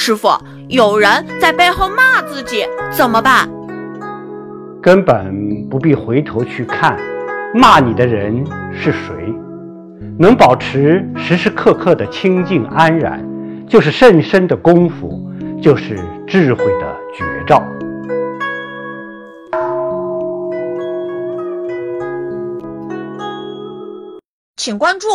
师傅有人在背后骂自己怎么办？根本不必回头去看骂你的人是谁？能保持时时刻刻的清静安然就是甚深的功夫就是智慧的绝招。请关注